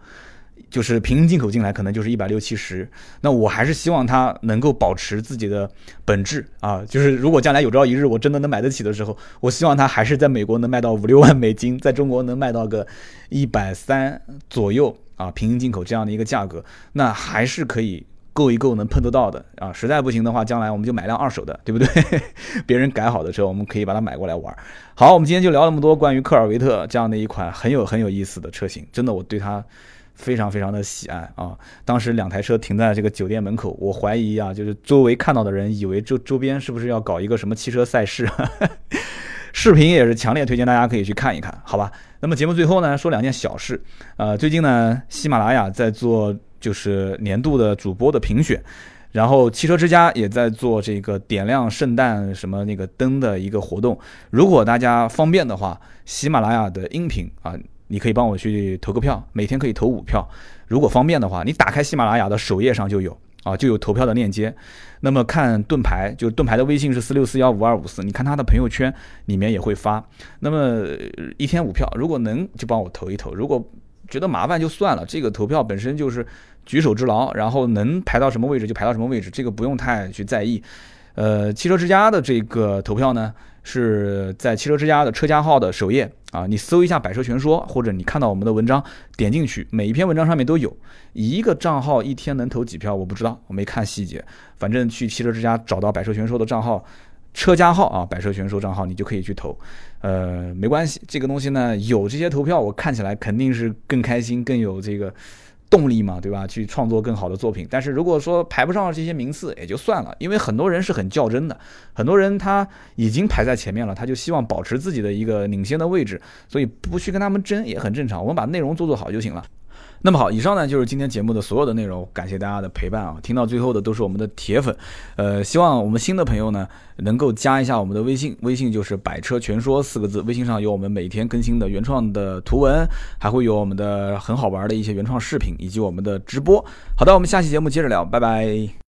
就是平行进口进来，可能就是一百六七十。那我还是希望它能够保持自己的本质啊，就是如果将来有朝一日我真的能买得起的时候，我希望它还是在美国能卖到五六万美金，在中国能卖到个一百三左右啊，平行进口这样的一个价格，那还是可以。够一够能碰得到的啊，实在不行的话，将来我们就买辆二手的，对不对？别人改好的车，我们可以把它买过来玩。好，我们今天就聊那么多关于科尔维特这样的一款很有很有意思的车型，真的我对它非常非常的喜爱啊。当时两台车停在这个酒店门口，我怀疑啊，就是周围看到的人以为周周边是不是要搞一个什么汽车赛事？视频也是强烈推荐大家可以去看一看，好吧？那么节目最后呢，说两件小事，呃，最近呢，喜马拉雅在做。就是年度的主播的评选，然后汽车之家也在做这个点亮圣诞什么那个灯的一个活动。如果大家方便的话，喜马拉雅的音频啊，你可以帮我去投个票，每天可以投五票。如果方便的话，你打开喜马拉雅的首页上就有啊，就有投票的链接。那么看盾牌，就盾牌的微信是四六四幺五二五四，你看他的朋友圈里面也会发。那么一天五票，如果能就帮我投一投。如果觉得麻烦就算了，这个投票本身就是举手之劳，然后能排到什么位置就排到什么位置，这个不用太去在意。呃，汽车之家的这个投票呢，是在汽车之家的车家号的首页啊，你搜一下“百车全说”，或者你看到我们的文章，点进去，每一篇文章上面都有。一个账号一天能投几票，我不知道，我没看细节。反正去汽车之家找到“百车全说”的账号。车家号啊，百车全说账号，你就可以去投，呃，没关系，这个东西呢，有这些投票，我看起来肯定是更开心，更有这个动力嘛，对吧？去创作更好的作品。但是如果说排不上这些名次，也就算了，因为很多人是很较真的，很多人他已经排在前面了，他就希望保持自己的一个领先的位置，所以不去跟他们争也很正常，我们把内容做做好就行了。那么好，以上呢就是今天节目的所有的内容，感谢大家的陪伴啊！听到最后的都是我们的铁粉，呃，希望我们新的朋友呢能够加一下我们的微信，微信就是“百车全说”四个字，微信上有我们每天更新的原创的图文，还会有我们的很好玩的一些原创视频以及我们的直播。好的，我们下期节目接着聊，拜拜。